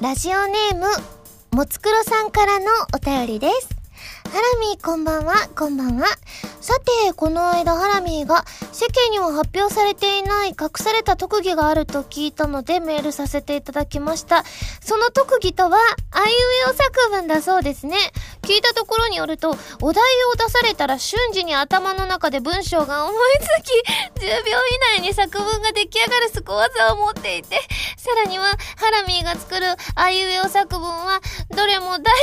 ラジオネーム、もつくろさんからのお便りです。ハラミーこんばんは、こんばんは。さて、この間ハラミーが世間には発表されていない隠された特技があると聞いたのでメールさせていただきました。その特技とは、あいうえお作文だそうですね。聞いたところによると、お題を出されたら瞬時に頭の中で文章が思いつき、10秒以内に作文が出来上がるスコ技を持っていて、さらには、ハラミーが作るあいうえお作文は、どれも大爆笑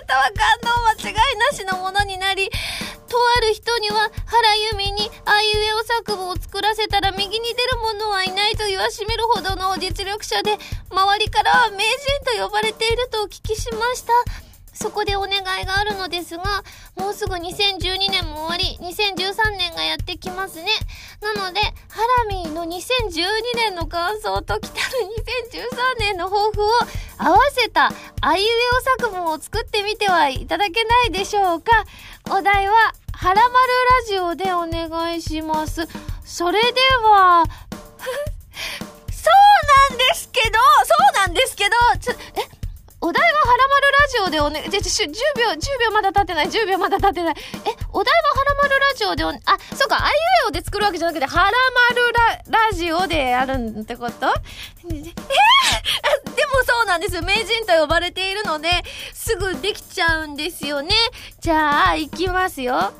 または感動間違いなしのものになり、とある人には原由美にあいうえお作文を作らせたら右に出る者はいないと言わしめるほどの実力者で、周りからは名人と呼ばれているとお聞きしました。そこでお願いがあるのですが、もうすぐ2012年も終わり、2013年がやってきますね。なので、ハラミーの2012年の感想と来たる2013年の抱負を合わせたあいうえお作文を作ってみてはいただけないでしょうか。お題は、はらまるラジオでお願いします。それでは、そうなんですけど、そうなんですけど、ちょ、え？お題ははらまるラジオでおね、じゃ、10秒、10秒まだ経ってない、10秒まだ経ってない。え、お題ははらまるラジオでお、ねあ、そうか、あいうえおで作るわけじゃなくて、はらまるラ、ラジオでやるってこと？えー、でもそうなんですよ。名人と呼ばれているので、すぐできちゃうんですよね。じゃあ、いきますよ。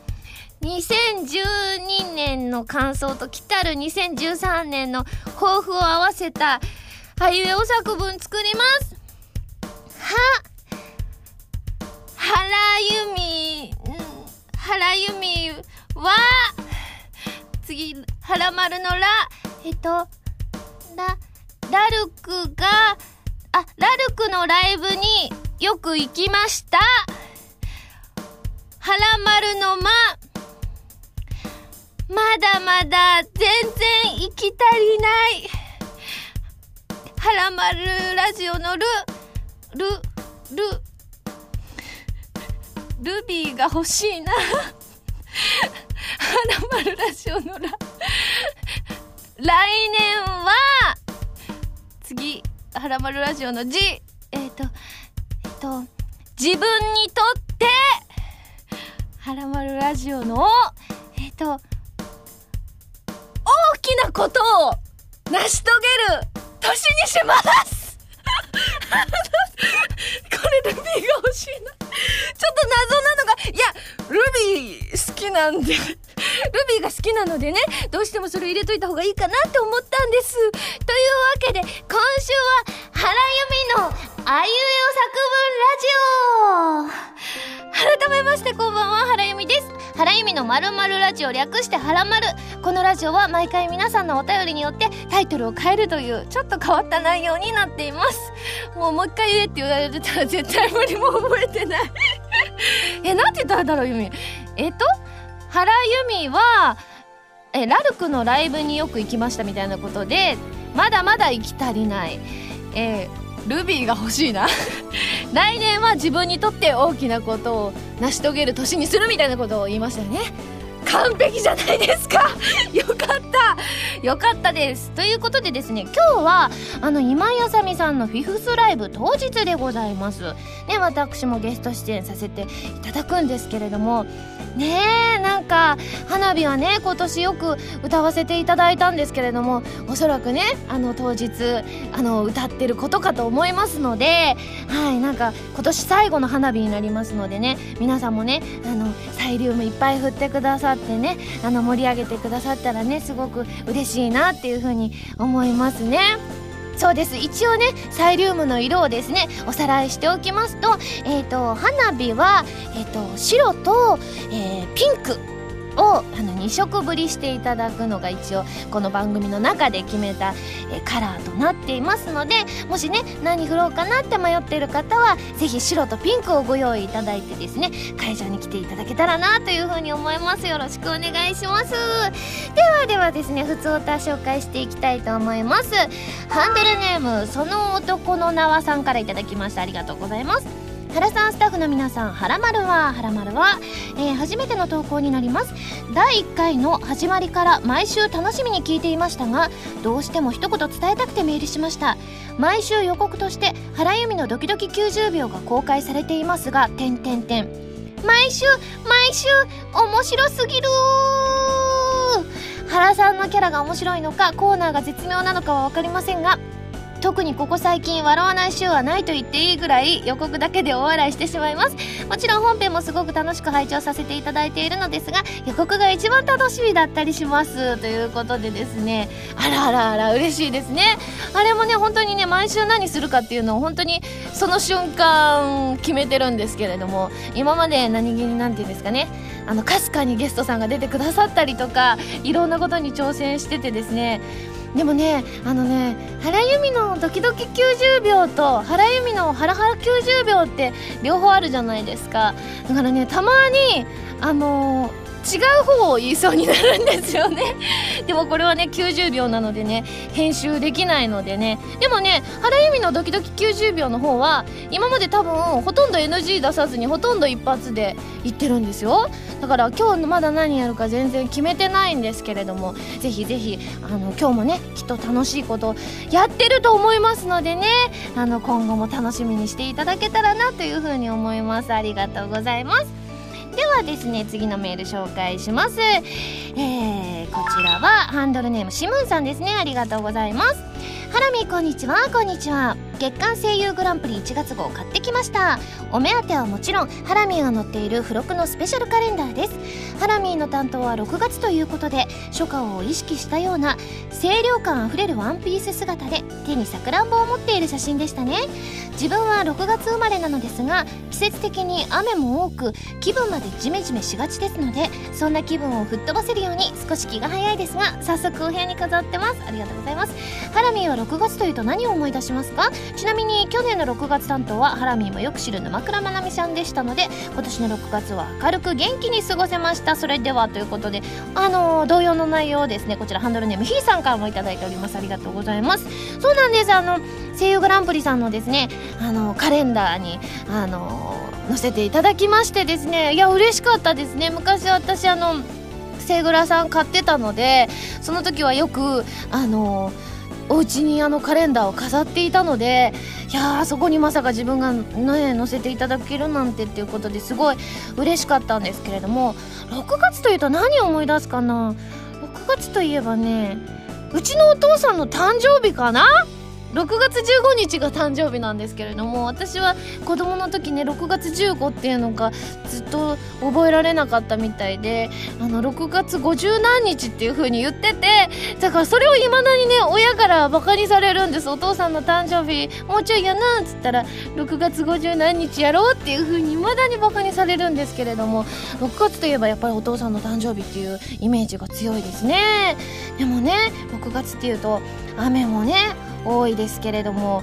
2012年の感想と来たる2013年の抱負を合わせた、あいうえお作文作ります。は、原由美、原由美は、次、原丸のら、えっと、ラ、ラルクが、あ、ラルクのライブによく行きました。原丸のま、まだまだ全然行き足りない。原丸ラジオのる、ル、ル、ルビーが欲しいな。はらまるラジオのら。来年は、次、はらまるラジオの字。えっ、ー、と、えっ、ー、と、自分にとって、はらまるラジオの、えっ、ー、と、大きなことを成し遂げる年にしますこれルビーが欲しいな。ちょっと謎なのが、いや、ルビー好きなんで ルビーが好きなのでね、どうしてもそれ入れといた方がいいかなって思ったんです。というわけで、今週は、原由美のあいうえお作文ラジオ改めまして、こんばんは、原由美です。原由美のまるまるラジオ略してはらまる。このラジオは毎回皆さんのお便りによってタイトルを変えるというちょっと変わった内容になっています。もうもう一回言えって言われてたら絶対無理も覚えてない え、なんて言ったらだろう、由美。えっと、原由美は、え、ラルクのライブによく行きましたみたいなことで、まだまだ行き足りない。えールビーが欲しいな。来年は自分にとって大きなことを成し遂げる年にするみたいなことを言いましたよね。完璧じゃないですか。よかった。よかったです。ということでですね今日はあの今井あさみさんのフィフスライブ当日でございます。ね私もゲスト出演させていただくんですけれどもねえなんか花火はね今年よく歌わせていただいたんですけれどもおそらくねあの当日あの歌ってることかと思いますのではいなんか今年最後の花火になりますのでね皆さんもねあのサイリウムいっぱい振ってくださってねあの盛り上げてくださったらねすごく嬉しいなっていうふうに思いますね。そうです。一応ねサイリウムの色をですねおさらいしておきますと,、えーと、花火は、えーと、白と、えー、ピンク。をあの2色ぶりしていただくのが一応この番組の中で決めた、えカラーとなっていますのでもしね何振ろうかなって迷ってる方は是非白とピンクをご用意いただいてですね会場に来ていただけたらなというふうに思います。よろしくお願いします。ではではですね普通歌紹介していきたいと思います。ハンドルネームその男の名はさんからいただきました。ありがとうございます。原さんスタッフの皆さんはらまるははらまるは、えー、初めての投稿になります。第1回の始まりから毎週楽しみに聞いていましたがどうしても一言伝えたくてメールしました。毎週予告として原由美のドキドキ90秒が公開されていますが点点点毎週毎週面白すぎる原さんのキャラが面白いのかコーナーが絶妙なのかは分かりませんが特にここ最近笑わない週はないと言っていいぐらい予告だけで大笑いしてしまいます。もちろん本編もすごく楽しく拝聴させていただいているのですが予告が一番楽しみだったりしますということでですね。あらあらあら嬉しいですね。あれもね本当にね毎週何するかっていうのを本当にその瞬間決めてるんですけれども今まで何気に何て言うんですかねあのかすかにゲストさんが出てくださったりとかいろんなことに挑戦しててですねでもねあのね原由美のドキドキ90秒と原由美のハラハラ90秒って両方あるじゃないですか。だからねたまにあのー違う方を言いそうになるんですよね。でもこれはね90秒なのでね編集できないのでね。でもね原由美のドキドキ90秒の方は今まで多分ほとんど NG 出さずにほとんど一発で言ってるんですよ。だから今日まだ何やるか全然決めてないんですけれどもぜひぜひあの今日もねきっと楽しいことやってると思いますのでねあの今後も楽しみにしていただけたらなというふうに思います。ありがとうございます。ではですね次のメール紹介します。えー、こちらはハンドルネームシムンさんですね。ありがとうございます。ハラミこんにちは。こんにちは。月刊声優グランプリ1月号を買ってきました。お目当てはもちろんハラミーが載っている付録のスペシャルカレンダーです。ハラミーの担当は6月ということで初夏を意識したような清涼感あふれるワンピース姿で手にさくらんぼを持っている写真でしたね。自分は6月生まれなのですが季節的に雨も多く気分までジメジメしがちですのでそんな気分を吹っ飛ばせるように少し気が早いですが早速お部屋に飾ってます。ありがとうございます。ハラミーは6月というと何を思い出しますか？ちなみに去年の6月担当はハラミーもよく知る沼倉まなみさんでしたので今年の6月は明るく元気に過ごせました。それではということであのー、同様の内容をですねこちらハンドルネームひーさんからもいいております。ありがとうございます。そうなんです。あの声優グランプリさんのですねあのカレンダーにあの載せていただきましてですねいや嬉しかったですね。昔私あのセグラさん買ってたのでその時はよくあのお家にあのカレンダーを飾っていたのでいやーそこにまさか自分がね載せていただけるなんてっていうことですごい嬉しかったんですけれども6月というと何を思い出すかな？6月といえばねうちのお父さんの誕生日かな？6月15日が誕生日なんですけれども私は子供の時ね6月15っていうのがずっと覚えられなかったみたいであの6月50何日っていう風に言っててだからそれをいまだにね親からバカにされるんです。お父さんの誕生日もうちょいやなっつったら6月50何日やろうっていう風にいまだにバカにされるんですけれども6月といえばやっぱりお父さんの誕生日っていうイメージが強いですね。でもね6月っていうと雨もね多いですけれども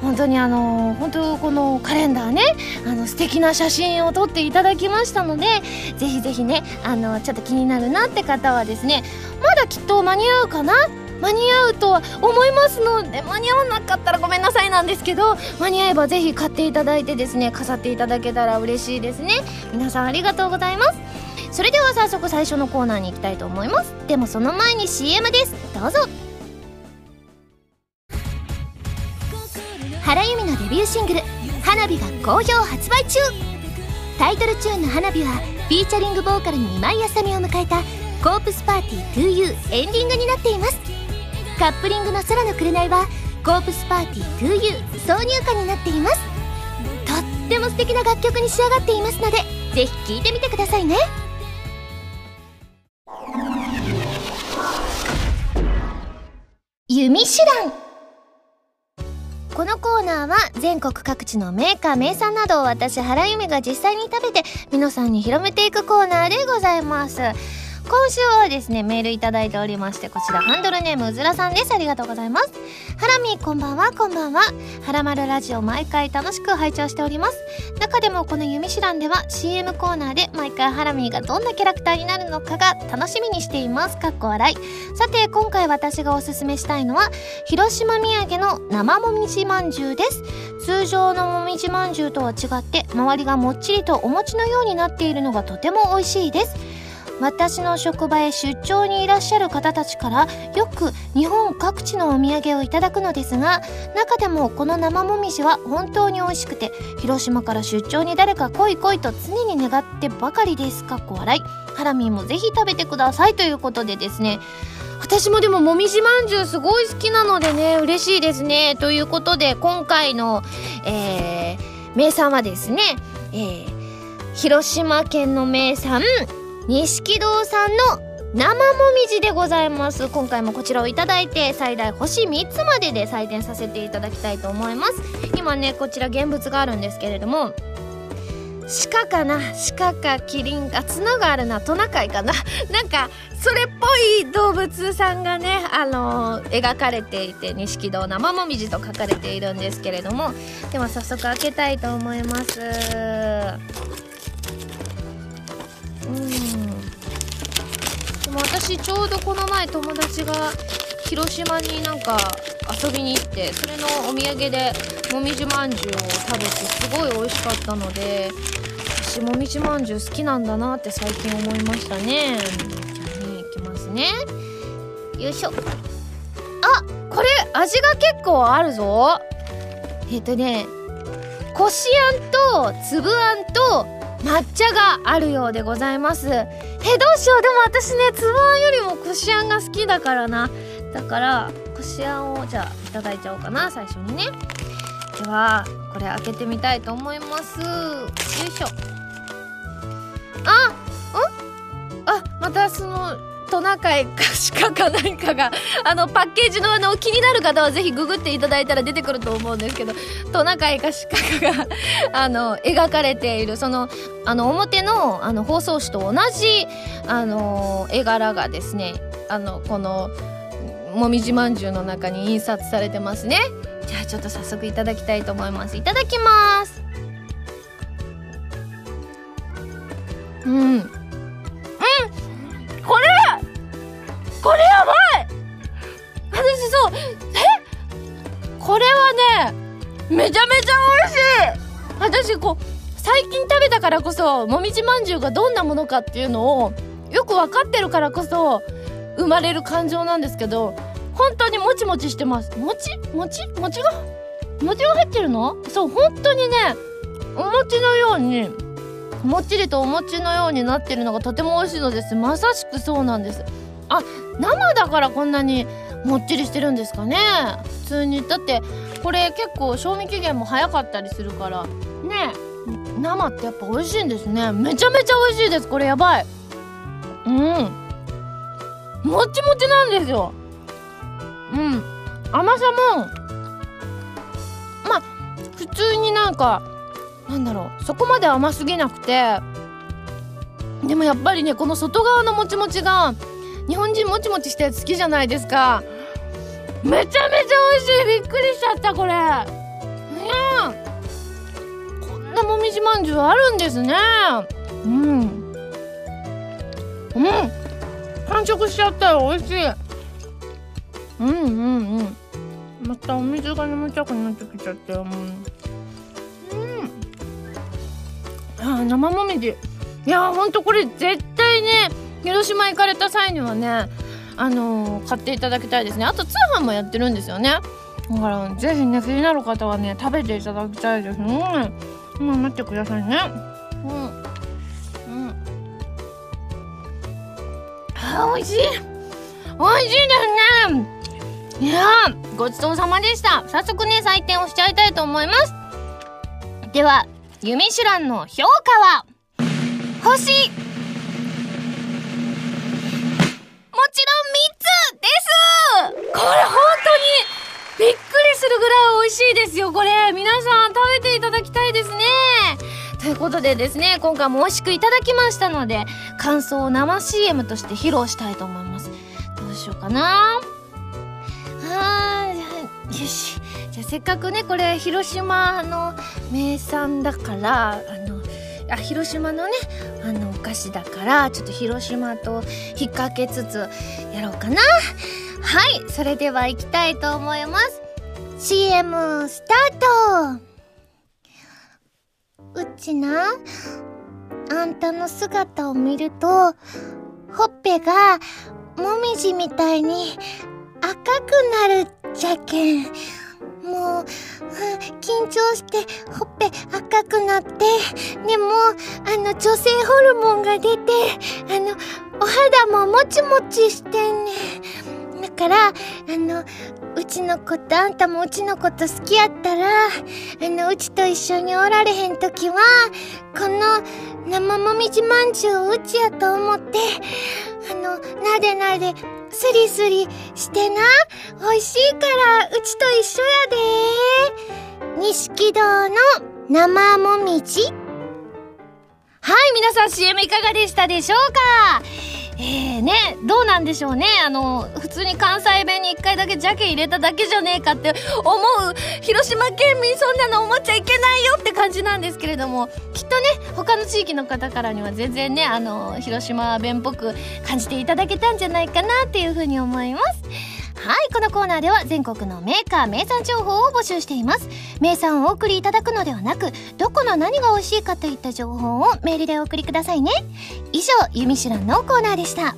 本当にあの本当このカレンダーねあの素敵な写真を撮っていただきましたのでぜひぜひねあのちょっと気になるなって方はですねまだきっと間に合うかな？間に合うとは思いますので間に合わなかったらごめんなさいなんですけど間に合えばぜひ買っていただいてですね飾っていただけたら嬉しいですね。皆さんありがとうございます。それでは早速最初のコーナーに行きたいと思います。でもその前に CM です。どうぞ。原由美のデビューシングル「花火」が好評発売中。タイトルチューンの「花火」はフィーチャリングボーカルに今井あさみを迎えた「コープスパーティー 2U」エンディングになっています。カップリングの「空の紅」は「コープスパーティー 2U」挿入歌になっています。とっても素敵な楽曲に仕上がっていますのでぜひ聴いてみてくださいね。弓手段。このコーナーは全国各地のメーカー名産などを私原由美が実際に食べて皆さんに広めていくコーナーでございます。今週はですねメールいただいておりましてこちらハンドルネームうずらさんです。ありがとうございます。ハラミこんばんは。こんばんは。はらまるラジオ毎回楽しく拝聴しております。中でもこの「弓手段」では CM コーナーで毎回ハラミーがどんなキャラクターになるのかが楽しみにしています。かっこ笑い。さて今回私がおすすめしたいのは広島土産の生もみじまんじゅうです。通常のもみじまんじゅうとは違って周りがもっちりとお餅のようになっているのがとても美味しいです。私の職場へ出張にいらっしゃる方たちからよく日本各地のお土産をいただくのですが中でもこの生もみじは本当に美味しくて広島から出張に誰か来い来いと常に願ってばかりですかっこ笑い。ハラミーもぜひ食べてくださいということでですね。私もでももみじまんじゅうすごい好きなのでね嬉しいですね。ということで今回の、えー、名産はですね、えー、広島県の名産錦堂さんの生もみじでございます。今回もこちらをいただいて最大星3つまでで採点させていただきたいと思います。今ねこちら現物があるんですけれども鹿かな？鹿かキリンか角があるなトナカイかな？なんかそれっぽい動物さんがねあのー、描かれていて錦戸生もみじと書かれているんですけれどもでは早速開けたいと思います。うん。でも私ちょうどこの前友達が広島になんか遊びに行ってそれのお土産でもみじまんじゅうを食べてすごい美味しかったので私もみじまんじゅう好きなんだなって最近思いましたね。じゃあねいきますね。よいしょ。あこれ味が結構あるぞ。えっ、とねこしあんと粒あんと抹茶があるようでございます。えどうしよう。でも私ねつぶあんよりもこしあんが好きだからな。だからこしあんをじゃあいただいちゃおうかな最初にね。ではこれ開けてみたいと思います。よいしょ。あんあまたそのトナカイか鹿か何かがあのパッケージのあの気になる方はぜひググっていただいたら出てくると思うんですけどトナカイか鹿かがあの描かれているそのあの表のあの包装紙と同じあの絵柄がですねあのこのもみじまんじゅうの中に印刷されてますね。じゃあちょっと早速いただきたいと思います。いただきます。うん。これやばい！私そうえ？これはねめちゃめちゃ美味しい！私こう最近食べたからこそもみじまんじゅうがどんなものかっていうのをよく分かってるからこそ生まれる感情なんですけど本当にもちもちしてます。餅餅餅が？餅が入ってるの？そう本当にねお餅のようにもっちりとお餅のようになってるのがとても美味しいのです。まさしくそうなんです。あ生だからこんなにもっちりしてるんですかね。普通に。だってこれ結構賞味期限も早かったりするから。ね生ってやっぱ美味しいんですね。めちゃめちゃ美味しいです。これやばい。うん。もちもちなんですよ。うん。甘さもまあ普通になんかなんだろう。そこまで甘すぎなくて。でもやっぱりねこの外側のもちもちが日本人もちもちしたやつ好きじゃないですか。めちゃめちゃ美味しい。びっくりしちゃったこれ。うん。こんなもみじまんじゅうあるんですね。うん。うん。完食しちゃったよ。美味しい。うんうんうん。またお水が飲みたくなってきちゃったよ。うん。あ生もみじ。いやほんとこれ絶対ね広島行かれた際にはねあのー、買っていただきたいですね。あと通販もやってるんですよね。だからぜひね気になる方はね食べていただきたいです。うん、う、待ってくださいね。うん。うん。あ美味しい。美味しいですね。いやごちそうさまでした。早速ね採点をしちゃいたいと思います。ではユミシュランの評価は？星もちろん3つです。これ本当にびっくりするぐらい美味しいですよこれ。皆さん食べていただきたいですね。ということでですね今回も美味しくいただきましたので感想を生 CM として披露したいと思います。どうしようかな。あーよし。じゃあせっかくねこれ広島の名産だからあのあ広島のねあのお菓子だからちょっと広島と引っ掛けつつやろうかな。はいそれでは行きたいと思います。CM スタート。うちなあんたの姿を見るとほっぺがもみじみたいに赤くなるじゃけん。もう、緊張してほっぺ赤くなって、でも、あの、女性ホルモンが出て、あの、お肌ももちもちしてんね。から、あの、うちの子とあんたもうちの子と好きやったら、あの、うちと一緒におられへんときは、この生もみじまんじゅうをうちやと思って、あの、なでなで、スリスリしてな。美味しいから、うちと一緒やで。錦堂の生もみじはい、皆さん CM いかがでしたでしょうか？えーね、どうなんでしょうね。あの、普通に関西弁に1回だけジャケ入れただけじゃねえかって思う、広島県民そんなの思っちゃいけないよって感じなんですけれども、きっとね、他の地域の方からには全然ね、あの、広島弁っぽく感じていただけたんじゃないかなっていうふうに思います。はいこのコーナーでは全国のメーカー名産情報を募集しています。名産をお送りいただくのではなくどこの何が美味しいかといった情報をメールでお送りくださいね。以上「ゆみしらん」のコーナーでした。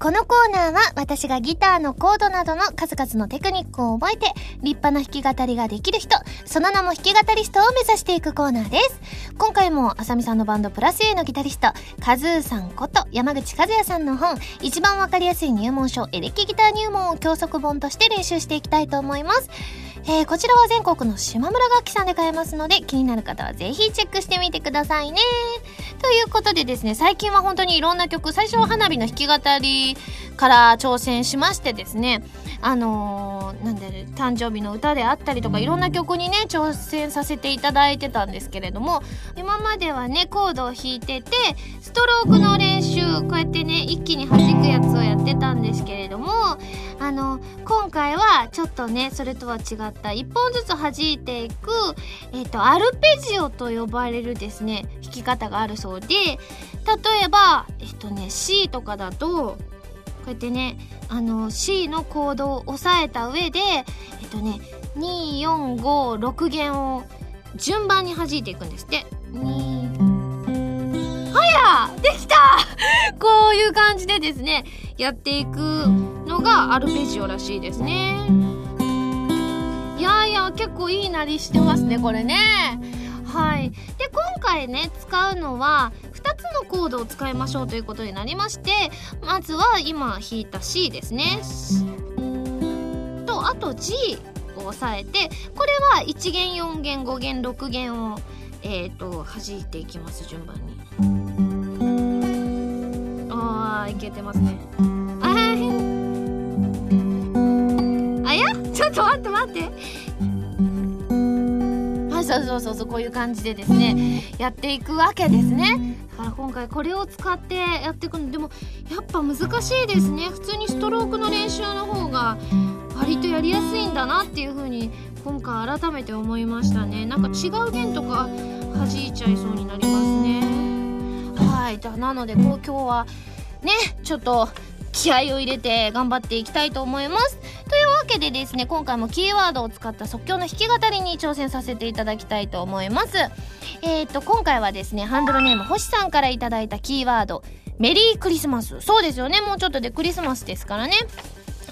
このコーナーは私がギターのコードなどの数々のテクニックを覚えて立派な弾き語りができる人、その名も弾き語りストを目指していくコーナーです。今回もあさみさんのバンドプラス A のギタリスト、カズーさんこと山口和也さんの本、一番わかりやすい入門書エレキギター入門を教則本として練習していきたいと思います。えー、こちらは全国の島村楽器さんで買えますので気になる方はぜひチェックしてみてくださいね。ということでですね、最近は本当にいろんな曲、最初は花火の弾き語りから挑戦しましてですね、あのー、なんで、誕生日の歌であったりとか、いろんな曲にね、挑戦させていただいてたんですけれども、今まではね、コードを弾いてて、ストロークの練習、こうやってね、一気に弾くやつをやってたんですけれども、あの、今回はちょっとね、それとは違った、一本ずつ弾いていく、えっ、ー、と、アルペジオと呼ばれるですね、弾き方があるそうで、例えば、えっ、とね、C とかだと、こうやってねあの C のコードを押さえた上でえっとね2456弦を順番に弾いていくんですって。はやできた！こういう感じでですねやっていくのがアルペジオらしいですね。いやいや結構いいなりしてますねこれね。はい。で今回ね使うのはのコードを使いましょうということになりましてまずは今弾いた C ですね。とあと G を押さえてこれは1弦4弦5弦6弦をえっ、ー、と弾いていきます順番に。あーいけてますね。ああや？ちょっと待って待って。そうそうそうそうこういう感じでですねやっていくわけですね。から今回これを使ってやっていくのでもやっぱ難しいですね。普通にストロークの練習の方が割とやりやすいんだなっていう風に今回改めて思いましたね。なんか違う弦とか弾いちゃいそうになりますね。はい。だなのでこう今日はねちょっと気合を入れて頑張っていきたいと思います。というわけでですね今回もキーワードを使った即興の弾き語りに挑戦させていただきたいと思います。えっ、と今回はですねハンドルネーム星さんから頂いたキーワードメリークリスマス。そうですよね。もうちょっとでクリスマスですからね。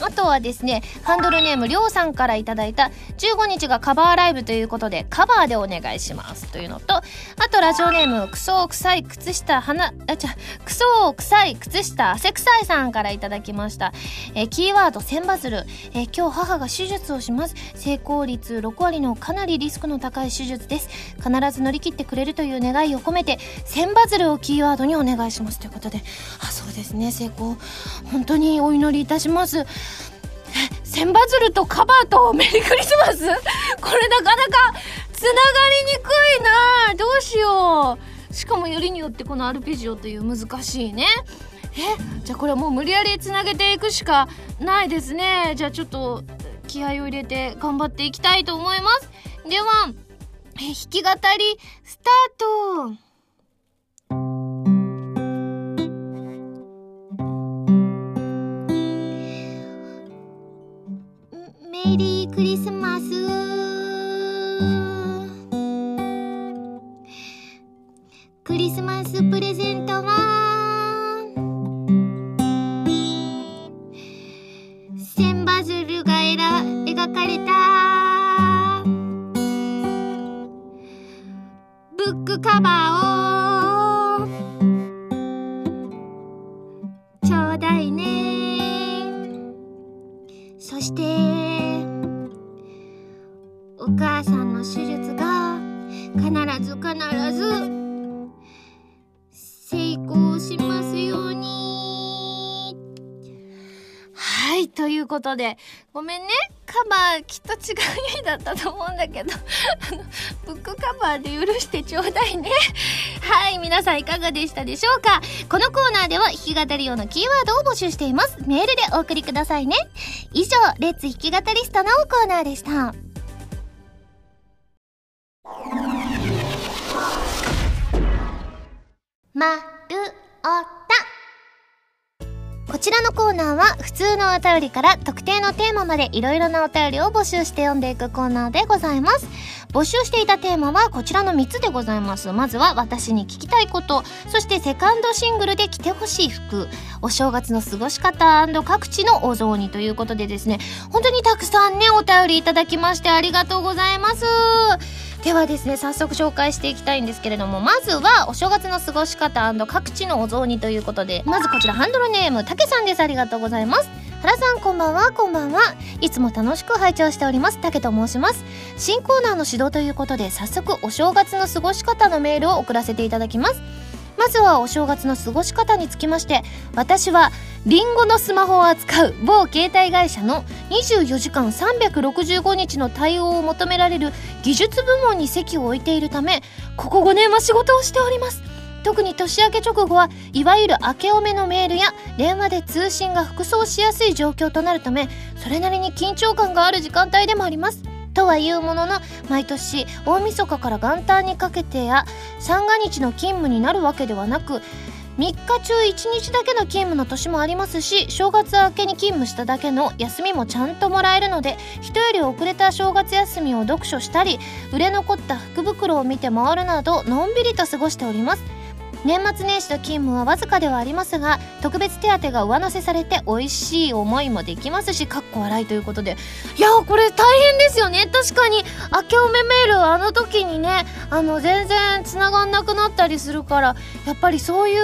あとはですね、ハンドルネームりょうさんからいただいた15日がカバーライブということでカバーでお願いしますというのと、あとラジオネームクソ臭い靴下花、あ、ちゃ、クソ臭い靴下汗臭いさんからいただきました。えー、キーワード千バズル、え、今日母が手術をします。成功率6割のかなりリスクの高い手術です。必ず乗り切ってくれるという願いを込めて千バズルをキーワードにお願いしますということで、あ、そうですね、成功。本当にお祈りいたします。千羽鶴とカバーとメリークリスマス？これなかなかつながりにくいな。どうしよう。しかもよりによってこのアルペジオという難しいね。えじゃあこれはもう無理やりつなげていくしかないですね。じゃあちょっと気合を入れて頑張っていきたいと思います。では弾き語りスタート。メリークリスマス。クリスマスプレゼントは千バズルがえら描かれた。ブックカバーをことで。ごめんね。カバーきっと違う意味だったと思うんだけど。あのブックカバーで許してちょうだいね。はい皆さんいかがでしたでしょうか。このコーナーでは弾き語り用のキーワードを募集しています。メールでお送りくださいね。以上レッツ弾き語りストのコーナーでした。まるおた。こちらのコーナーは普通のお便りから特定のテーマまでいろいろなお便りを募集して読んでいくコーナーでございます。募集していたテーマはこちらの3つでございます。まずは私に聞きたいこと。そしてセカンドシングルで着てほしい服。お正月の過ごし方各地のお雑煮ということでですね。本当にたくさんねお便りいただきましてありがとうございます。ではですね早速紹介していきたいんですけれどもまずはお正月の過ごし方各地のお雑煮ということでまずこちらハンドルネームたけさんです。ありがとうございます。原さんこんばんは。こんばんは。いつも楽しく拝聴しております。たけと申します。新コーナーの指導ということで早速お正月の過ごし方のメールを送らせていただきます。まずはお正月の過ごし方につきまして私はリンゴのスマホを扱う某携帯会社の24時間365日の対応を求められる技術部門に席を置いているためここ5年は仕事をしております。特に年明け直後はいわゆる明けおめのメールや電話で通信が服装しやすい状況となるためそれなりに緊張感がある時間帯でもあります。とはいうものの毎年大晦日から元旦にかけてや三が日の勤務になるわけではなく3日中1日だけの勤務の年もありますし正月明けに勤務しただけの休みもちゃんともらえるので人より遅れた正月休みを読書したり売れ残った福袋を見て回るなどのんびりと過ごしております。年末年始の勤務はわずかではありますが特別手当が上乗せされて美味しい思いもできますしかっこ笑いということで。いやこれ大変ですよね。確かに。明けおめメールあの時にねあの全然繋がんなくなったりするからやっぱりそういう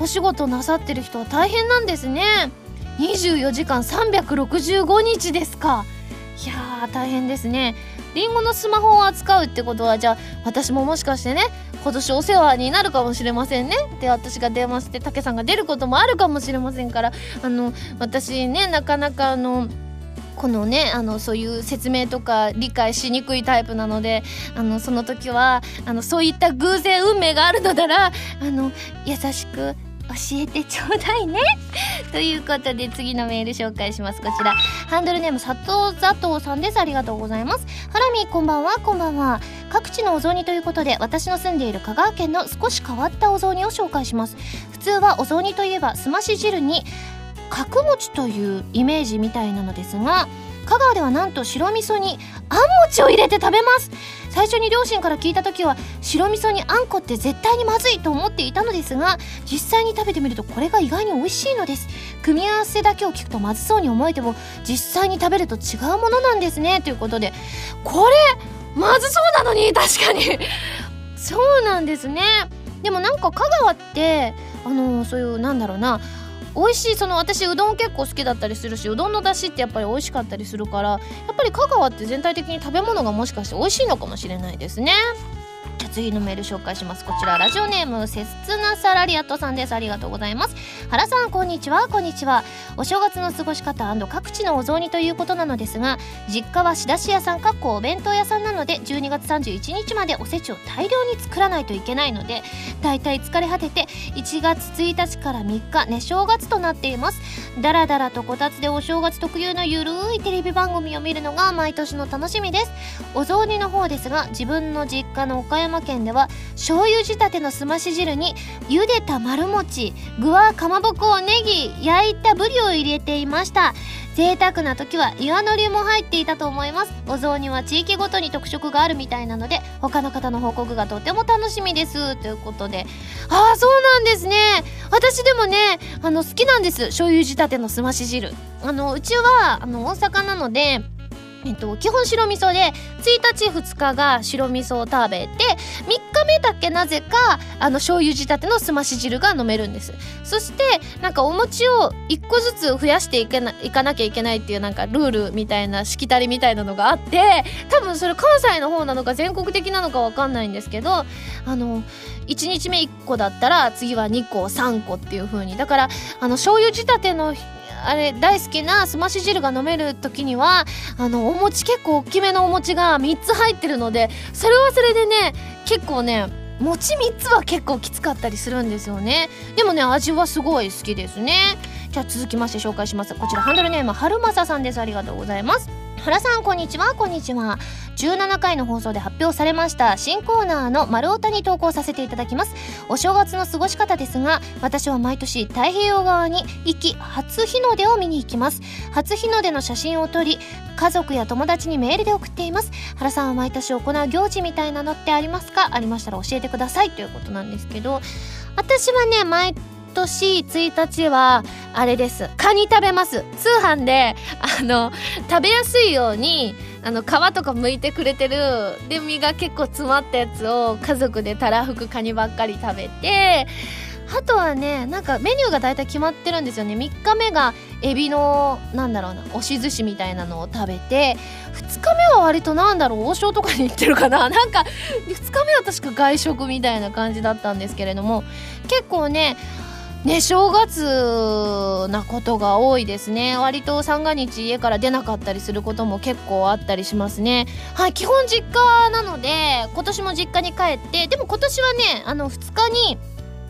お仕事なさってる人は大変なんですね。24時間365日ですか。いやー大変ですね。りんごのスマホを扱うってことはじゃあ私ももしかしてね今年お世話になるかもしれませんね。で私が電話してたけさんが出ることもあるかもしれませんからあの私ねなかなかあのこのねあのそういう説明とか理解しにくいタイプなのであのその時はあのそういった偶然運命があるのならあの優しく教えてちょうだいね。ということで次のメール紹介します。こちら。ハンドルネーム佐藤佐藤さんです。ありがとうございます。ハラミこんばんは。こんばんは。各地のお雑煮ということで私の住んでいる香川県の少し変わったお雑煮を紹介します。普通はお雑煮といえばすまし汁に角餅というイメージみたいなのですが香川ではなんと白味噌にあん餅を入れて食べます。最初に両親から聞いた時は白味噌にあんこって絶対にまずいと思っていたのですが実際に食べてみるとこれが意外に美味しいのです。組み合わせだけを聞くとまずそうに思えても実際に食べると違うものなんですねということで。これまずそうなのに確かに。そうなんですね。でもなんか香川ってあのそういうなんだろうな美味しいその私うどん結構好きだったりするしうどんの出汁ってやっぱり美味しかったりするからやっぱり香川って全体的に食べ物がもしかして美味しいのかもしれないですね。次のメール紹介します。こちらラジオネーム切なサラリアットさんです。ありがとうございます。原さんこんにちは。こんにちは。お正月の過ごし方各地のお雑煮ということなのですが実家は仕出し屋さんかっこお弁当屋さんなので12月31日までおせちを大量に作らないといけないのでだいたい疲れ果てて1月1日から3日ね正月となっています。だらだらとこたつでお正月特有のゆるいテレビ番組を見るのが毎年の楽しみです。お雑煮の方ですが自分の実家の岡山山県では醤油仕立てのすまし汁に茹でた丸餅具はかまぼこネギ焼いたブリを入れていました。贅沢な時は岩のりも入っていたと思います。お雑煮は地域ごとに特色があるみたいなので他の方の報告がとても楽しみです。ということで。ああそうなんですね。私でもねあの好きなんです。醤油仕立てのすまし汁。あのうちはあの大阪なのでえっと、基本白味噌で1日2日が白味噌を食べて3日目だけなぜかあの醤油仕立てのすまし汁が飲めるんです。そしてなんかお餅を1個ずつ増やしていけないかなきゃいけないっていうなんかルールみたいなしきたりみたいなのがあって多分それ関西の方なのか全国的なのか分かんないんですけどあの1日目1個だったら次は2個3個っていう風に。だからあの醤油仕立てのあれ大好きなすまし汁が飲める時にはあのお餅結構大きめのお餅が3つ入ってるのでそれはそれでね結構ね餅3つは結構きつかったりするんですよね。でもね味はすごい好きですね。じゃあ続きまして紹介します。こちらハンドルネームはるまささんです。ありがとうございます。原さんこんにちは。こんにちは。17回の放送で発表されました。新コーナーの丸太に投稿させていただきます。お正月の過ごし方ですが私は毎年太平洋側に行き初日の出を見に行きます。初日の出の写真を撮り家族や友達にメールで送っています。原さんは毎年行う行事みたいなのってありますか？ありましたら教えてください。ということなんですけど私はね毎年1日はあれです。カニ食べます。通販であの食べやすいようにあの皮とか剥いてくれてる。で身が結構詰まったやつを家族でたらふくカニばっかり食べてあとはねなんかメニューが大体決まってるんですよね。3日目がエビのなんだろうな押し寿司みたいなのを食べて2日目は割となんだろう王将とかに行ってるかな。なんか2日目は確か外食みたいな感じだったんですけれども結構ねね正月なことが多いですね。割と三が日家から出なかったりすることも結構あったりしますね。はい基本実家なので今年も実家に帰ってでも今年はねあの2日に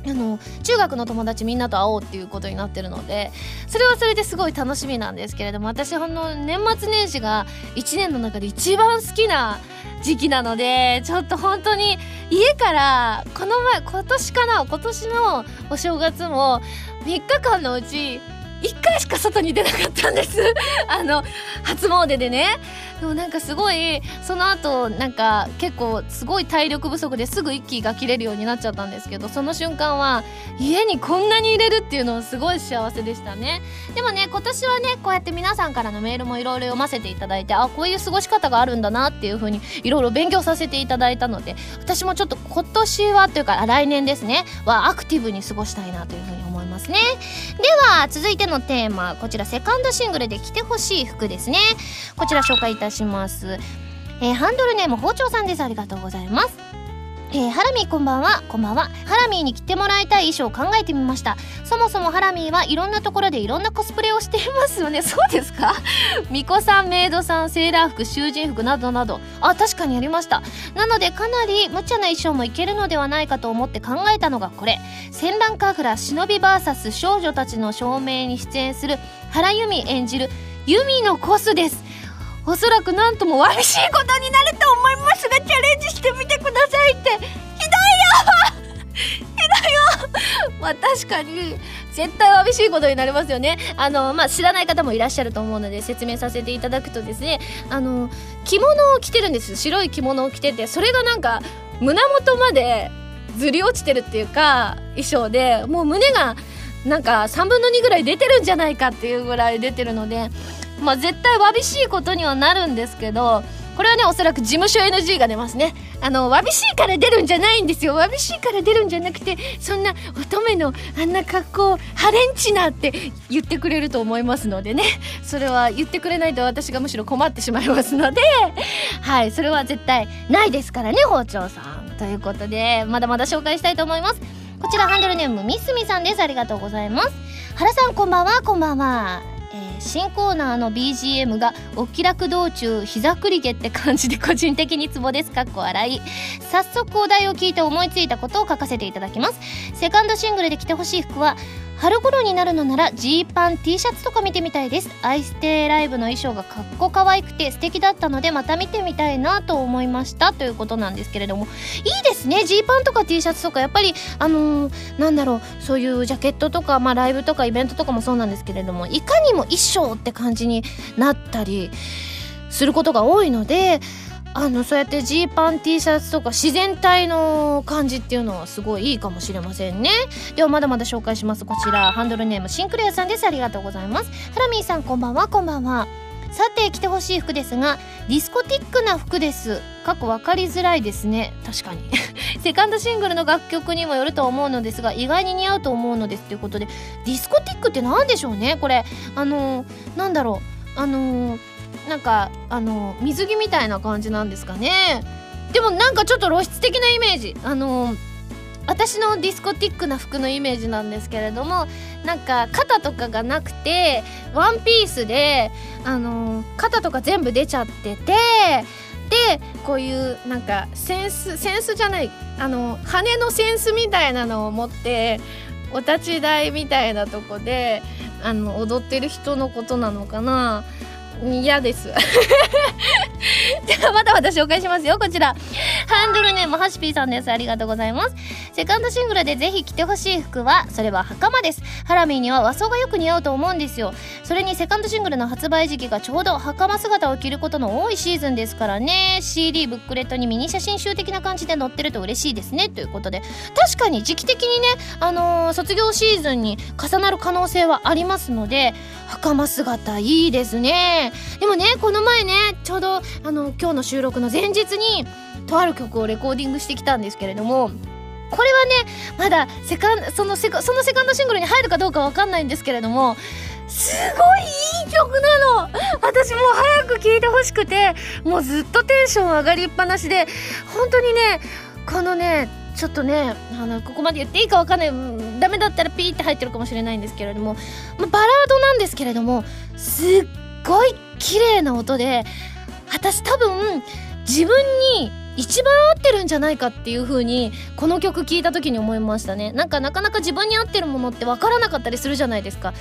あの中学の友達みんなと会おうっていうことになってるのでそれはそれですごい楽しみなんですけれども私ほんの年末年始が1年の中で一番好きな時期なのでちょっと本当に家からこの前今年かな今年のお正月も3日間のうち1回しか外に出なかったんです。あの初詣でね。でもなんかすごいその後なんか結構すごい体力不足ですぐ息が切れるようになっちゃったんですけどその瞬間は家にこんなに入れるっていうのはすごい幸せでしたね。でもね今年はねこうやって皆さんからのメールもいろいろ読ませていただいてあこういう過ごし方があるんだなっていう風にいろいろ勉強させていただいたので私もちょっと今年はというか来年ですねはアクティブに過ごしたいなという風に思いますね。では続いてのテーマこちらセカンドシングルで着てほしい服ですね。こちら紹介いたします。えー、ハンドルネーム包丁さんです。ありがとうございます。えー、ハラミーこんばんは。こんばんは。ハラミーに着てもらいたい衣装を考えてみました。そもそもハラミーはいろんなところでいろんなコスプレをしていますよね。そうですか？巫女さんメイドさんセーラー服囚人服などなど。あ確かにありました。なのでかなり無茶な衣装もいけるのではないかと思って考えたのがこれ。戦乱カフラ忍び VS 少女たちの証明に出演する原由美演じるユミのコスです。おそらくなんとも寂しいことになると思いますがチャレンジしてみてくださいって。ひどいよ。ひどいよ。まあ確かに絶対わびしいことになりますよね。あのまあ知らない方もいらっしゃると思うので説明させていただくとですね。あの着物を着てるんです白い着物を着ててそれがなんか胸元までずり落ちてるっていうか衣装でもう胸がなんか3分の2ぐらい出てるんじゃないかっていうぐらい出てるのでまあ絶対わびしいことにはなるんですけどこれはねおそらく事務所 NG が出ますね。あのわびしいから出るんじゃないんですよ。わびしいから出るんじゃなくてそんな乙女のあんな格好ハレンチなって言ってくれると思いますのでね。それは言ってくれないと私がむしろ困ってしまいますので。はいそれは絶対ないですからね包丁さん。ということでまだまだ紹介したいと思います。こちらハンドルネームみすみさんです。ありがとうございます。原さんこんばんはこんばんは。えー、新コーナーの BGM がお気楽道中膝くりげって感じで個人的にツボです。かっこ笑い。早速お題を聞いて思いついたことを書かせていただきます。セカンドシングルで着てほしい服は春頃になるのならジーパン T シャツとか見てみたいです。アイステイライブの衣装がかっこ可愛くて素敵だったのでまた見てみたいなと思いました。ということなんですけれども。いいですね。ジーパンとか T シャツとか。やっぱりあのー、なんだろう。そういうジャケットとか、まあ、ライブとかイベントとかもそうなんですけれどもいかにも衣装って感じになったりすることが多いのであのそうやってジーパン T シャツとか自然体の感じっていうのはすごいいいかもしれませんね。ではまだまだ紹介します。こちらハンドルネームシンクレアさんです。ありがとうございます。ハラミーさんこんばんは。こんばんは。さて着てほしい服ですがディスコティックな服です。過去分かりづらいですね。確かに。セカンドシングルの楽曲にもよると思うのですが意外に似合うと思うのですということでディスコティックって何でしょうね？これあのー、なんだろう。あのーなんかあの水着みたいな感じなんですかね。でもなんかちょっと露出的なイメージ。あの私のディスコティックな服のイメージなんですけれどもなんか肩とかがなくてワンピースであの肩とか全部出ちゃっててでこういうなんかセンスセンスじゃないあの羽のセンスみたいなのを持ってお立ち台みたいなとこであの踊ってる人のことなのかな。嫌です。で はまだまだ紹介しますよ。こちら。ハンドルネームハシピーさんです。ありがとうございます。セカンドシングルでぜひ着てほしい服はそれは袴です。ハラミーには和装がよく似合うと思うんですよ。それにセカンドシングルの発売時期がちょうど袴姿を着ることの多いシーズンですからね。CD ブックレットにミニ写真集的な感じで載ってると嬉しいですね。ということで。確かに時期的にねあのー、卒業シーズンに重なる可能性はありますので袴姿いいですね。でもねこの前ねちょうどあの今日の収録の前日にとある曲をレコーディングしてきたんですけれどもこれはねまだセカンそのセカそのセカンドシングルに入るかどうかわかんないんですけれどもすごいいい曲なの。私もう早く聴いてほしくてもうずっとテンション上がりっぱなしで本当にねこのねちょっとねあのここまで言っていいかわかんないダメだったらピーって入ってるかもしれないんですけれども、ま、バラードなんですけれどもすっごい綺麗な音で私多分自分に一番合ってるんじゃないかっていう風にこの曲聴いた時に思いましたね。なんかなかなか自分に合ってるものって分からなかったりするじゃないですか。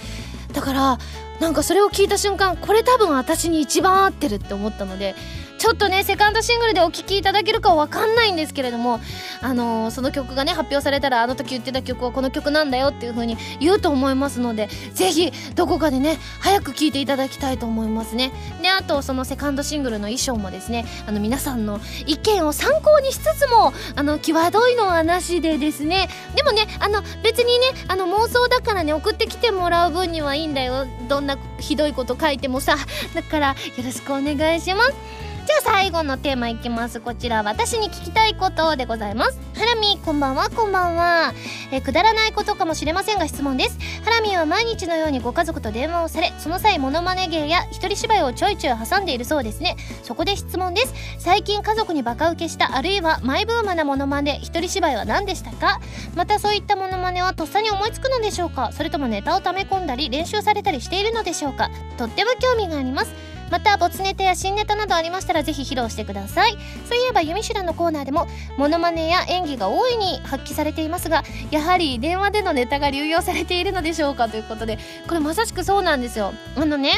だからなんかそれを聞いた瞬間これ多分私に一番合ってるって思ったのでちょっとねセカンドシングルでお聴きいただけるかわかんないんですけれどもあのー、その曲がね発表されたらあの時言ってた曲はこの曲なんだよっていう風に言うと思いますのでぜひどこかでね早く聴いていただきたいと思いますね。であとそのセカンドシングルの衣装もですねあの皆さんの意見を参考にしつつもあの際どいのはなしでですね。でもねあの別にねあの妄想だからね送ってきてもらう分にはいいんだよ。どんなひどいこと書いてもさだからよろしくお願いします。じゃあ最後のテーマいきます。こちら私に聞きたいことでございます。ハラミこんばんは。こんばんは。えくだらないことかもしれませんが質問です。ハラミは毎日のようにご家族と電話をされその際モノマネ芸や一人芝居をちょいちょい挟んでいるそうですね。そこで質問です。最近家族にバカ受けしたあるいはマイブームなモノマネ一人芝居は何でしたか？またそういったモノマネはとっさに思いつくのでしょうか？それともネタを溜め込んだり練習されたりしているのでしょうか？とっても興味があります。また没ネタや新ネタなどありましたらぜひ披露してください。そういえば「ユミシュラ」のコーナーでもモノマネや演技が大いに発揮されていますがやはり電話でのネタが流用されているのでしょうかということでこれまさしくそうなんですよ。あのね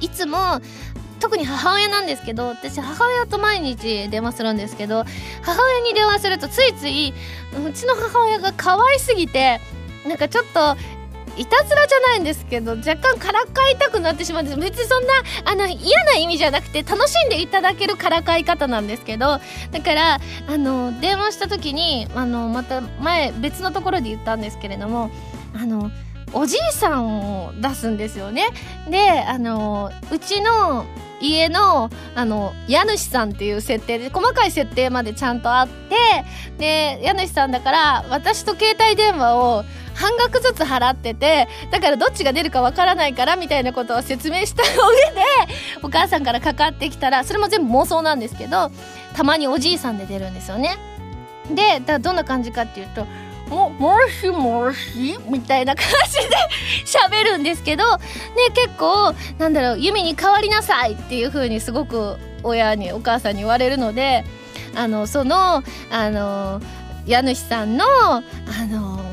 いつも特に母親なんですけど私母親と毎日電話するんですけど母親に電話するとついついうちの母親が可愛すぎてなんかちょっといたずらじゃないんですけど若干からかいたくなってしまうんです別にそんなあの嫌な意味じゃなくて楽しんでいただけるからかい方なんですけどだからあの電話した時にあのまた前別のところで言ったんですけれどもあのおじいさんを出すんですよね。であのうちの家の、あの、家主さんっていう設定で、細かい設定までちゃんとあって、で、家主さんだから、私と携帯電話を半額ずつ払ってて、だからどっちが出るかわからないから、みたいなことを説明した上で、お母さんからかかってきたら、それも全部妄想なんですけど、たまにおじいさんで出るんですよね。で、だどんな感じかっていうと、も、もしもしみたいな感じで 喋るんですけど、ね、結構、なんだろう、弓に変わりなさいっていう風にすごく親に、お母さんに言われるので、あの、その、あの、家主さんの、あの、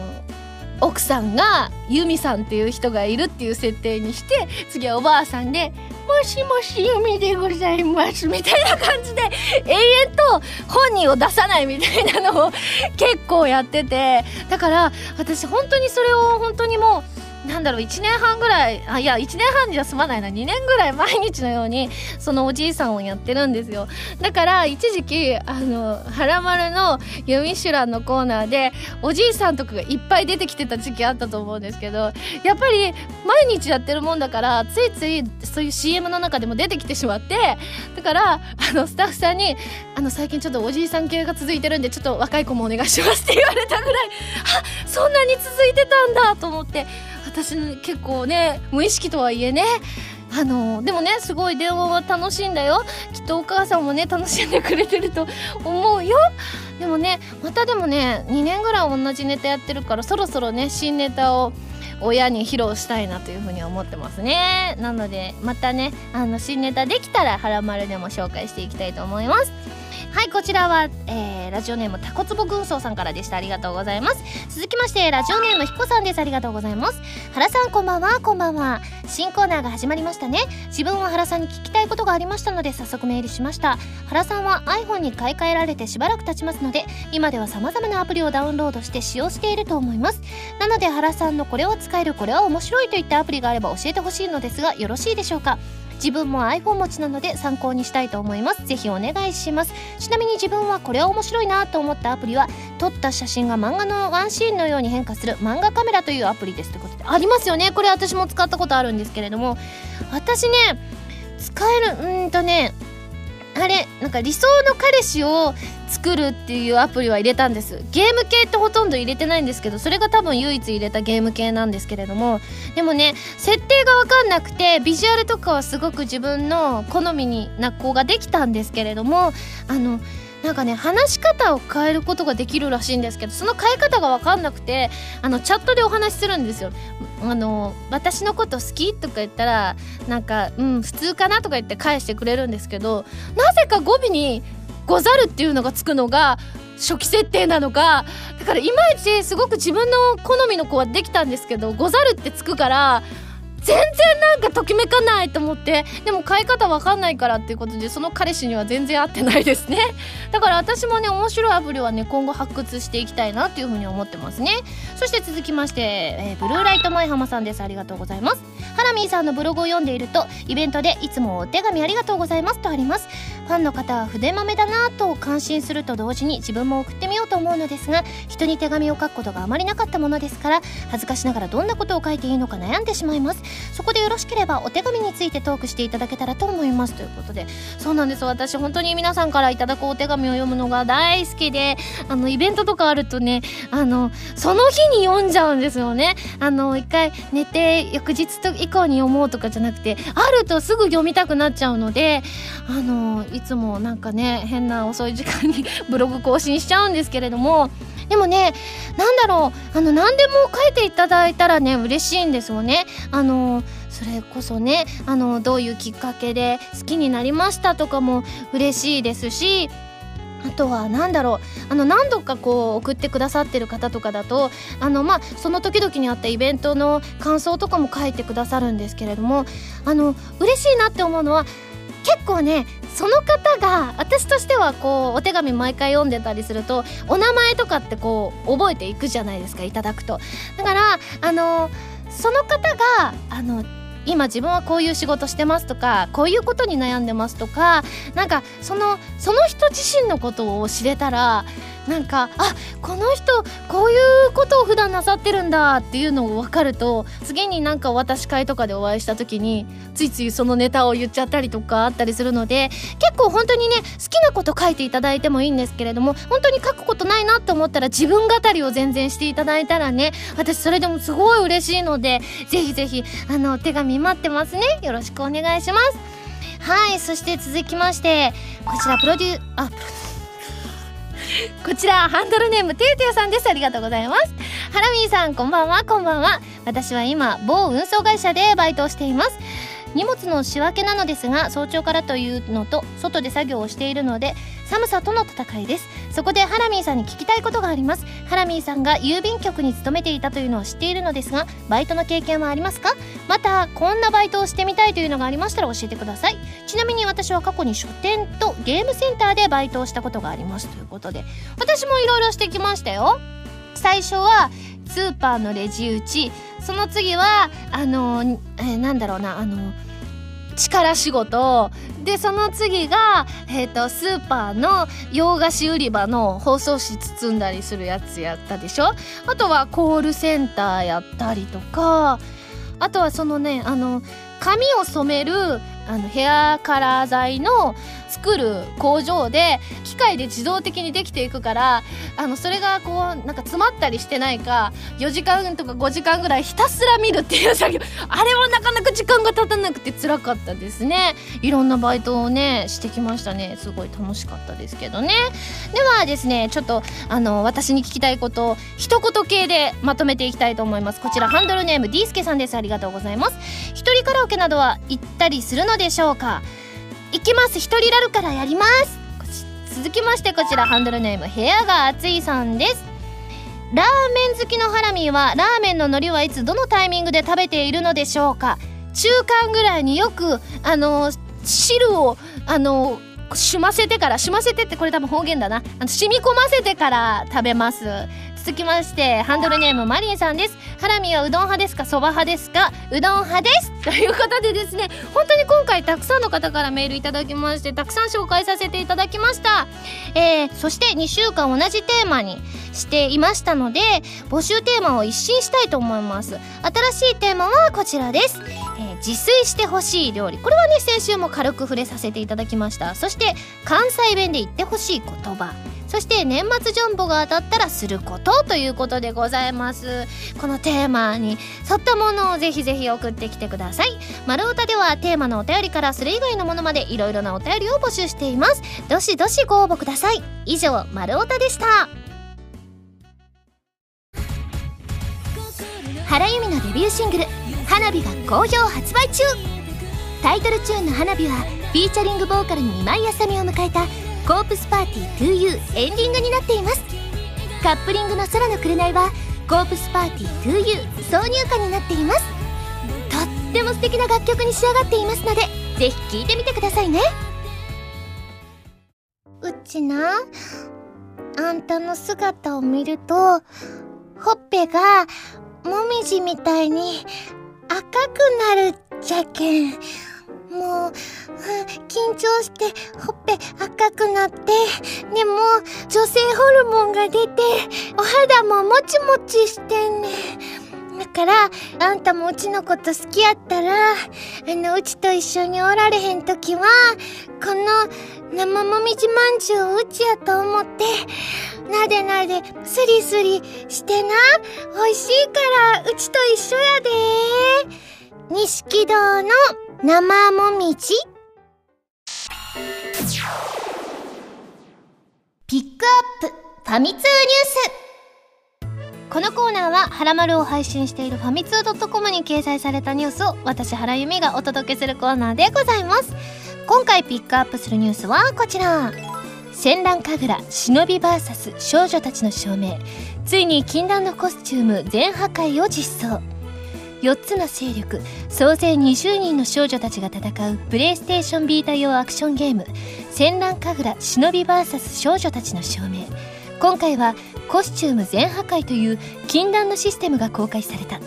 奥さんがユミさんっていう人がいるっていう設定にして次はおばあさんで「もしもしユミでございます」みたいな感じで永遠と本人を出さないみたいなのを結構やってて。だから私本当にそれを本当にもうなんだろう1年半ぐらいあいや1年半じゃ済まないな。2年ぐらい毎日のようにそのおじいさんをやってるんですよ。だから一時期あの「はらまる」の「ユミシュラン」のコーナーでおじいさんとかがいっぱい出てきてた時期あったと思うんですけどやっぱり毎日やってるもんだからついついそういう CM の中でも出てきてしまってだからあのスタッフさんにあの最近ちょっとおじいさん系が続いてるんでちょっと若い子もお願いしますって言われたぐらいあそんなに続いてたんだと思って私結構ね無意識とはいえねあのでもねすごい電話は楽しいんだよ。きっとお母さんもね楽しんでくれてると思うよ。でもねまたでもね2年ぐらい同じネタやってるからそろそろね新ネタを親に披露したいなというふうに思ってますね。なのでまたねあの新ネタできたら「はらまる」でも紹介していきたいと思います。はいこちらは、えー、ラジオネームタコツボ軍曹さんからでした。ありがとうございます。続きましてラジオネームひこさんです。ありがとうございます。原さんこんばんは。こんばんは。新コーナーが始まりましたね。自分は原さんに聞きたいことがありましたので早速メールしました。原さんは iPhone に買い替えられてしばらく経ちますので今では様々なアプリをダウンロードして使用していると思います。なので原さんのこれを使えるこれは面白いといったアプリがあれば教えてほしいのですがよろしいでしょうか？自分も iPhone 持ちなので参考にしたいと思います。ぜひお願いします。ちなみに自分はこれは面白いなと思ったアプリは撮った写真が漫画のワンシーンのように変化する漫画カメラというアプリですってことでありますよね。これ私も使ったことあるんですけれども私ね使えるうんとねあれなんか理想の彼氏を作るっていうアプリは入れたんです。ゲーム系ってほとんど入れてないんですけどそれが多分唯一入れたゲーム系なんですけれども。でもね設定が分かんなくてビジュアルとかはすごく自分の好みにな子ができたんですけれどもあのなんかね話し方を変えることができるらしいんですけどその変え方が分かんなくてあのチャットでお話しするんですよ。あの私のこと好きとか言ったらなんかうん普通かなとか言って返してくれるんですけどなぜか語尾に「ござる」っていうのがつくのが初期設定なのかだからいまいちすごく自分の好みの子はできたんですけど「ござる」ってつくから全然なんかときめかないと思って。でも買い方わかんないからっていうことでその彼氏には全然合ってないですね。だから私もね面白いアプリはね今後発掘していきたいなっていうふうに思ってますね。そして続きまして、えー、ブルーライト舞浜さんです。ありがとうございます。ハラミーさんのブログを読んでいるとイベントでいつもお手紙ありがとうございますとあります。ファンの方は筆豆だなと感心すると同時に自分も送ってみようと思うのですが人に手紙を書くことがあまりなかったものですから恥ずかしながらどんなことを書いていいのか悩んでしまいます。そこでよろしければお手紙についてトークしていただけたらと思いますということで。そうなんです。私本当に皆さんからいただくお手紙を読むのが大好きであのイベントとかあるとねあのその日に読んじゃうんですよね。あの一回寝て翌日と以降に読もうとかじゃなくてあるとすぐ読みたくなっちゃうのであのいつもなんかね変な遅い時間に ブログ更新しちゃうんですですけれどもでもねなんだろうあの何でも書いていただいたらね嬉しいんですよね。あのそれこそねあのどういうきっかけで好きになりましたとかも嬉しいですしあとは何だろうあの何度かこう送ってくださってる方とかだとあのまあその時々にあったイベントの感想とかも書いてくださるんですけれどもあの嬉しいなって思うのは結構ねその方が私としてはこうお手紙毎回読んでたりするとお名前とかってこう覚えていくじゃないですかいただくと。だからあのその方があの今自分はこういう仕事してますとかこういうことに悩んでますとかなんかそのその人自身のことを知れたらなんかあこの人こういうことを普段なさってるんだっていうのを分かると次になんか私会とかでお会いした時についついそのネタを言っちゃったりとかあったりするので結構本当にね好きなこと書いていただいてもいいんですけれども本当に書くことないなと思ったら自分語りを全然していただいたらね私それでもすごい嬉しいのでぜひぜひあの手紙待ってますね。よろしくお願いします。はいそして続きましてこちらプロデューあプロデューこちらハンドルネームてゆてゆさんです。ありがとうございます。ハラミーさんこんばんは。こんばんは。私は今某運送会社でバイトをしています。荷物の仕分けなのですが早朝からというのと外で作業をしているので寒さとの戦いです。そこでハラミーさんに聞きたいことがあります。ハラミーさんが郵便局に勤めていたというのを知っているのですがバイトの経験はありますか？またこんなバイトをしてみたいというのがありましたら教えてください。ちなみに私は過去に書店とゲームセンターでバイトをしたことがあります。ということで私もいろいろしてきましたよ。最初はスーパーのレジ打ちその次はあのえー、なんだろうなあの力仕事。でその次が、えーと、スーパーの洋菓子売り場の包装紙包んだりするやつやったでしょ。あとはコールセンターやったりとか。あとはそのねあの髪を染めるあのヘアカラー剤の作る工場で機械で自動的にできていくからあのそれがこうなんか詰まったりしてないか4時間とか5時間ぐらいひたすら見るっていう作業。あれはなかなか時間が経たなくて辛かったですね。いろんなバイトをねしてきましたね。すごい楽しかったですけどね。ではですねちょっとあの私に聞きたいことを一言系でまとめていきたいと思います。こちらハンドルネーム D スケさんです。ありがとうございます。一人カラオケなどは行ったりするのでしょうか？行きます。一人ラルからやります。続きましてこちらハンドルネーム部屋が熱いさんです。ラーメン好きのハラミーはラーメンの海苔はいつどのタイミングで食べているのでしょうか。中間ぐらいによくあの汁をあのしませてからしませてってこれ多分方言だな。あの染み込ませてから食べます。続きましてハンドルネームマリンさんです。ハラミはうどん派ですか？そば派ですか？うどん派です。ということでですね本当に今回たくさんの方からメールいただきましてたくさん紹介させていただきました。えー、そして2週間同じテーマにしていましたので募集テーマを一新したいと思います。新しいテーマはこちらです、えー、自炊してほしい料理。これはね先週も軽く触れさせていただきました。そして関西弁で言ってほしい言葉。そして年末ジャンボが当たったらすることということでございます。このテーマに沿ったものをぜひぜひ送ってきてください。丸太ではテーマのお便りからそれ以外のものまでいろいろなお便りを募集しています。どしどしご応募ください。以上丸太でした。原由美のデビューシングル「花火」が好評発売中。タイトルチューンの「花火」はフィーチャリングボーカルに今井あさみを迎えたコープスパーティー 2U エンディングになっています。カップリングの空の紅はコープスパーティー 2U 挿入歌になっています。とっても素敵な楽曲に仕上がっていますのでぜひ聴いてみてくださいね。うちなあんたの姿を見るとほっぺがもみじみたいに赤くなるじゃけん。もう、緊張してほっぺ赤くなって、でも女性ホルモンが出て、お肌ももちもちしてんね。だから、あんたもうちのこと好きやったら、あの、うちと一緒におられへんときは、この生もみじまんじゅうをうちやと思って、なでなで、スリスリしてな。美味しいから、うちと一緒やで。錦堂の生もみじ？ピックアップファミ通ニュース。このコーナーは「はらまる」を配信しているファミツー .com に掲載されたニュースを私原由美がお届けするコーナーでございます。今回ピックアップするニュースはこちら。戦乱神楽忍び VS 少女たちの証明。ついに禁断のコスチューム全破壊を実装。4つの勢力総勢20人の少女たちが戦うプレイステーションビータ用アクションゲーム「戦乱神楽忍び VS 少女たちの証明」今回はコスチューム全破壊という禁断のシステムが公開された。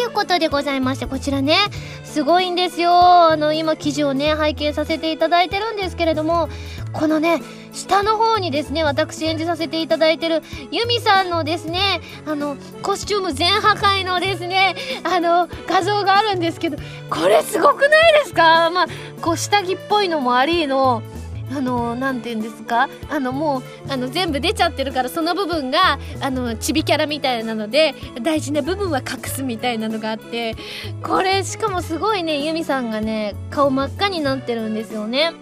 いういうことでございましてこちらねすごいんですよ。あの今記事をね拝見させていただいてるんですけれどもこのね下の方にですね私演じさせていただいてるユミさんのですねあのコスチューム全破壊のですねあの画像があるんですけどこれすごくないですか？まあこう下着っぽいのもありのあのなんて言うんですか？あのもうあの全部出ちゃってるからその部分があのちびキャラみたいなので大事な部分は隠すみたいなのがあってこれしかもすごいねユミさんがね顔真っ赤になってるんですよね。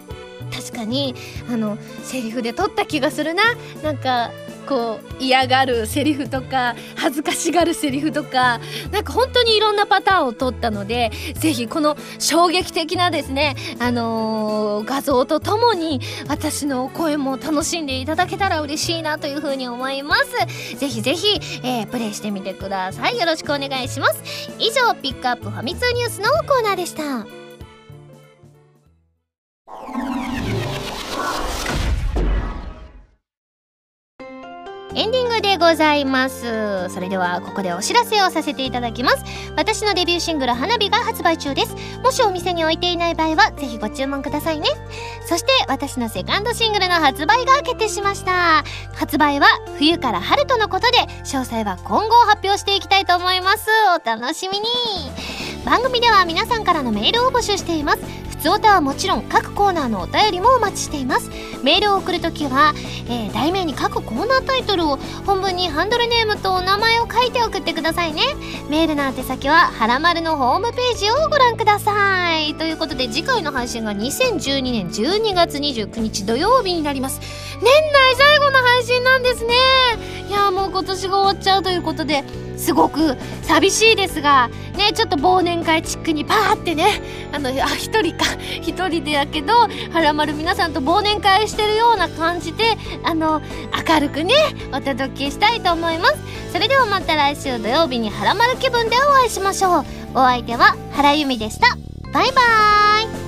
確かにあのセリフで撮った気がするな。なんかこう嫌がるセリフとか恥ずかしがるセリフとかなんか本当にいろんなパターンを撮ったのでぜひこの衝撃的なですねあのー、画像とともに私の声も楽しんでいただけたら嬉しいなというふうに思います。ぜひぜひ、えー、プレイしてみてください。よろしくお願いします。以上ピックアップファミ通ニュースのコーナーでした。ございます。それではここでお知らせをさせていただきます。私のデビューシングル花火が発売中です。もしお店に置いていない場合はぜひご注文くださいね。そして私のセカンドシングルの発売が決定しました。発売は冬から春とのことで詳細は今後発表していきたいと思います。お楽しみに。番組では皆さんからのメールを募集しています。つおたはもちろん各コーナーのお便りもお待ちしています。メールを送るときは、えー、題名に各コーナータイトルを本文にハンドルネームとお名前を書いて送ってくださいね。メールの宛先ははらまるのホームページをご覧ください。ということで次回の配信が2012年12月29日土曜日になります。年内最後の配信なんですね。いやもう今年が終わっちゃうということですごく寂しいですがねちょっと忘年会チックにパーってねあのあ一人か一人でやけどはらまる皆さんと忘年会してるような感じであの明るくねお届けしたいと思います。それではまた来週土曜日にはらまる気分でお会いしましょう。お相手は原由美でした。バイバーイ。